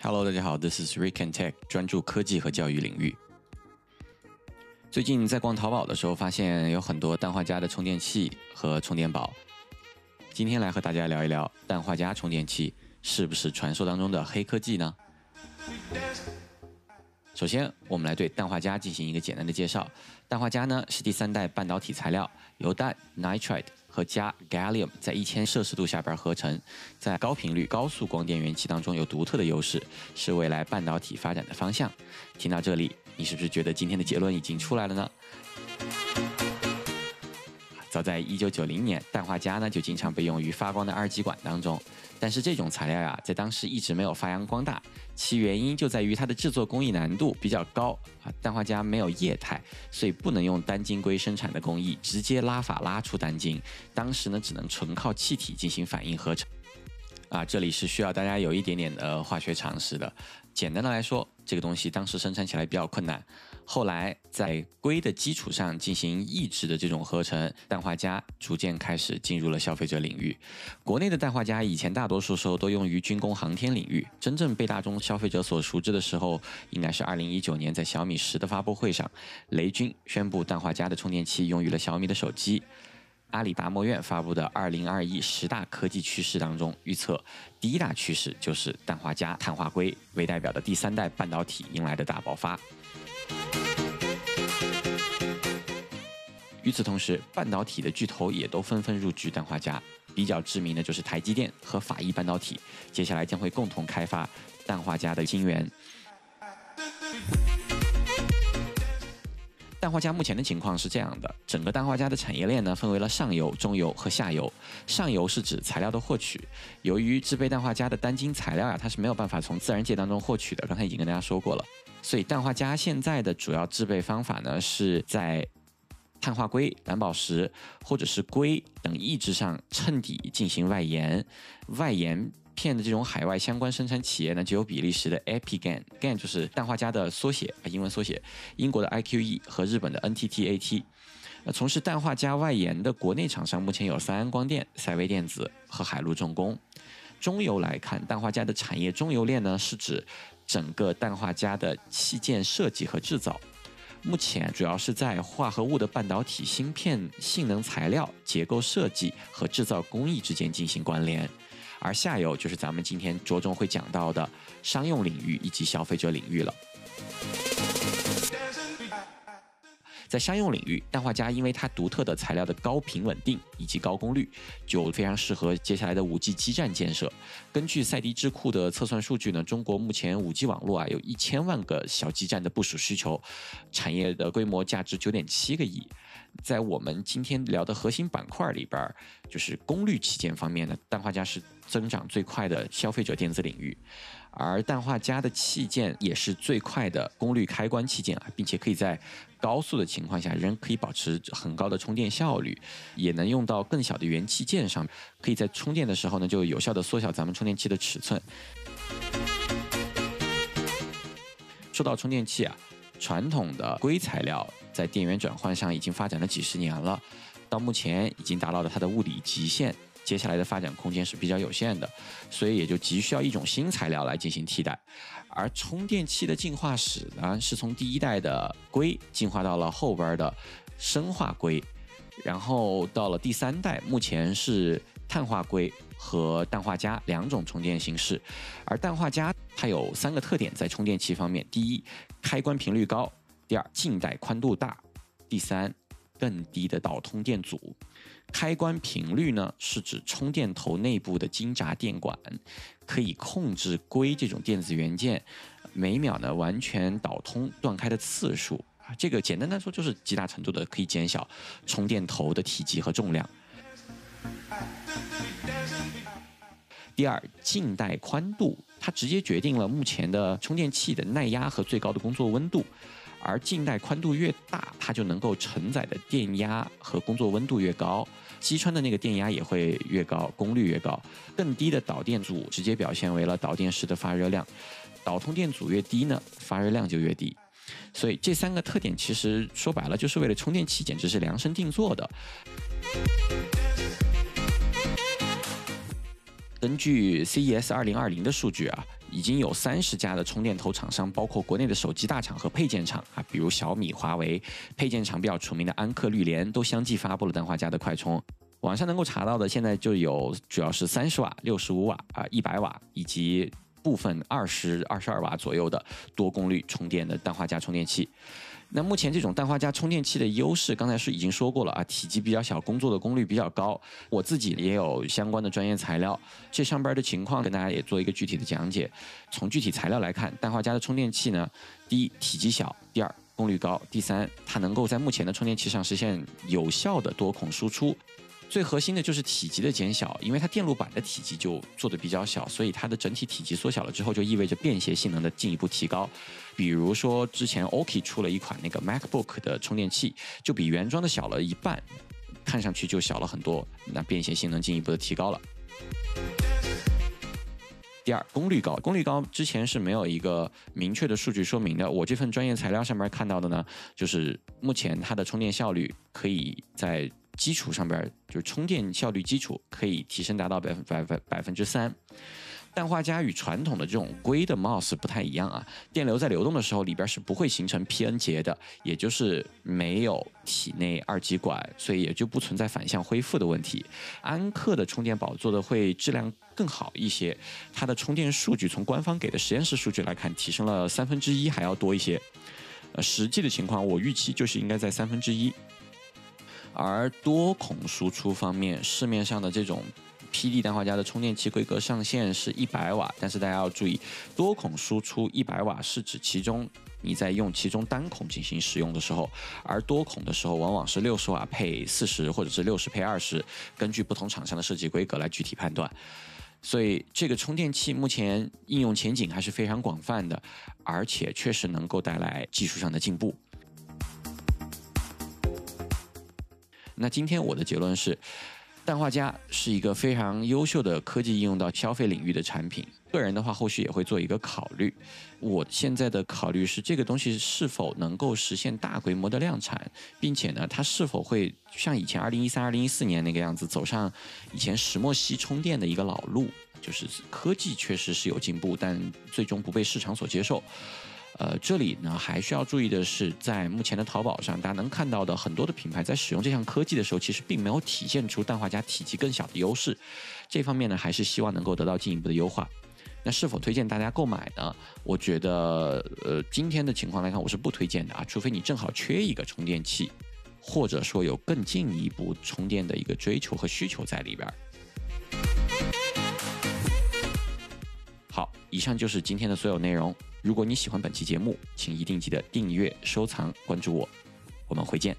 Hello，大家好，This is Rick and Tech，专注科技和教育领域。最近在逛淘宝的时候，发现有很多氮化镓的充电器和充电宝。今天来和大家聊一聊氮化镓充电器是不是传说当中的黑科技呢？首先，我们来对氮化镓进行一个简单的介绍。氮化镓呢是第三代半导体材料，由氮 （nitride）。和镓 （gallium） 在一千摄氏度下边合成，在高频率、高速光电元器当中有独特的优势，是未来半导体发展的方向。听到这里，你是不是觉得今天的结论已经出来了呢？早在一九九零年，氮化镓呢就经常被用于发光的二极管当中。但是这种材料呀，在当时一直没有发扬光大，其原因就在于它的制作工艺难度比较高啊。氮化镓没有液态，所以不能用单晶硅生产的工艺直接拉法拉出单晶，当时呢只能纯靠气体进行反应合成。啊，这里是需要大家有一点点的化学常识的。简单的来说，这个东西当时生产起来比较困难，后来在硅的基础上进行抑制的这种合成，氮化镓逐渐开始进入了消费者领域。国内的氮化镓以前大多数时候都用于军工航天领域，真正被大众消费者所熟知的时候，应该是二零一九年在小米十的发布会上，雷军宣布氮化镓的充电器用于了小米的手机。阿里达摩院发布的《二零二一十大科技趋势》当中预测，第一大趋势就是氮化镓、碳化硅为代表的第三代半导体迎来的大爆发。与此同时，半导体的巨头也都纷纷入局氮化镓，比较知名的就是台积电和法意半导体，接下来将会共同开发氮化镓的晶圆。氮化镓目前的情况是这样的：整个氮化镓的产业链呢，分为了上游、中游和下游。上游是指材料的获取，由于制备氮化镓的单晶材料呀，它是没有办法从自然界当中获取的。刚才已经跟大家说过了，所以氮化镓现在的主要制备方法呢，是在碳化硅、蓝宝石或者是硅等异质上衬底进行外延，外延。片的这种海外相关生产企业呢，就有比利时的 Epigan，Gan 就是氮化镓的缩写啊，英文缩写；英国的 IQE 和日本的 NTTAT。呃，从事氮化镓外延的国内厂商目前有三安光电、赛微电子和海陆重工。中游来看，氮化镓的产业中游链呢，是指整个氮化镓的器件设计和制造。目前主要是在化合物的半导体芯片性能材料结构设计和制造工艺之间进行关联。而下游就是咱们今天着重会讲到的商用领域以及消费者领域了。在商用领域，氮化镓因为它独特的材料的高频稳定以及高功率，就非常适合接下来的五 G 基站建设。根据赛迪智库的测算数据呢，中国目前五 G 网络啊有一千万个小基站的部署需求，产业的规模价值九点七个亿。在我们今天聊的核心板块里边，就是功率器件方面呢，氮化镓是增长最快的消费者电子领域，而氮化镓的器件也是最快的功率开关器件啊，并且可以在高速的情况下仍可以保持很高的充电效率，也能用到更小的元器件上，可以在充电的时候呢就有效的缩小咱们充电器的尺寸。说到充电器啊。传统的硅材料在电源转换上已经发展了几十年了，到目前已经达到了它的物理极限，接下来的发展空间是比较有限的，所以也就急需要一种新材料来进行替代。而充电器的进化史呢，是从第一代的硅进化到了后边的砷化硅，然后到了第三代，目前是碳化硅。和氮化镓两种充电形式，而氮化镓它有三个特点，在充电器方面：第一，开关频率高；第二，静带宽度大；第三，更低的导通电阻。开关频率呢，是指充电头内部的金闸电管可以控制硅这种电子元件每秒呢完全导通断开的次数啊。这个简单来说，就是极大程度的可以减小充电头的体积和重量。第二，静带宽度，它直接决定了目前的充电器的耐压和最高的工作温度。而静带宽度越大，它就能够承载的电压和工作温度越高，击穿的那个电压也会越高，功率越高。更低的导电阻直接表现为了导电时的发热量，导通电阻越低呢，发热量就越低。所以这三个特点其实说白了就是为了充电器简直是量身定做的。根据 CES 二零二零的数据啊，已经有三十家的充电头厂商，包括国内的手机大厂和配件厂啊，比如小米、华为；配件厂比较出名的安克、绿联，都相继发布了氮化镓的快充。网上能够查到的，现在就有主要是三十瓦、六十五瓦啊、一百瓦，以及部分二十二十二瓦左右的多功率充电的氮化镓充电器。那目前这种氮化镓充电器的优势，刚才是已经说过了啊，体积比较小，工作的功率比较高。我自己也有相关的专业材料，这上边的情况跟大家也做一个具体的讲解。从具体材料来看，氮化镓的充电器呢，第一体积小，第二功率高，第三它能够在目前的充电器上实现有效的多孔输出。最核心的就是体积的减小，因为它电路板的体积就做的比较小，所以它的整体体积缩小了之后，就意味着便携性能的进一步提高。比如说之前 OKI 出了一款那个 MacBook 的充电器，就比原装的小了一半，看上去就小了很多，那便携性能进一步的提高了。第二，功率高，功率高之前是没有一个明确的数据说明的。我这份专业材料上面看到的呢，就是目前它的充电效率可以在。基础上边就是充电效率基础可以提升达到百分百分百分之三。氮化镓与传统的这种硅的 MOS 不太一样啊，电流在流动的时候里边是不会形成 PN 结的，也就是没有体内二极管，所以也就不存在反向恢复的问题。安克的充电宝做的会质量更好一些，它的充电数据从官方给的实验室数据来看，提升了三分之一还要多一些。呃，实际的情况我预期就是应该在三分之一。而多孔输出方面，市面上的这种 PD 氮化镓的充电器规格上限是一百瓦，但是大家要注意，多孔输出一百瓦是指其中你在用其中单孔进行使用的时候，而多孔的时候往往是六十瓦配四十，或者是六十配二十，根据不同厂商的设计规格来具体判断。所以这个充电器目前应用前景还是非常广泛的，而且确实能够带来技术上的进步。那今天我的结论是，氮化镓是一个非常优秀的科技应用到消费领域的产品。个人的话，后续也会做一个考虑。我现在的考虑是，这个东西是否能够实现大规模的量产，并且呢，它是否会像以前二零一三、二零一四年那个样子，走上以前石墨烯充电的一个老路？就是科技确实是有进步，但最终不被市场所接受。呃，这里呢还需要注意的是，在目前的淘宝上，大家能看到的很多的品牌在使用这项科技的时候，其实并没有体现出氮化镓体积更小的优势。这方面呢，还是希望能够得到进一步的优化。那是否推荐大家购买呢？我觉得，呃，今天的情况来看，我是不推荐的啊，除非你正好缺一个充电器，或者说有更进一步充电的一个追求和需求在里边。好，以上就是今天的所有内容。如果你喜欢本期节目，请一定记得订阅、收藏、关注我。我们回见。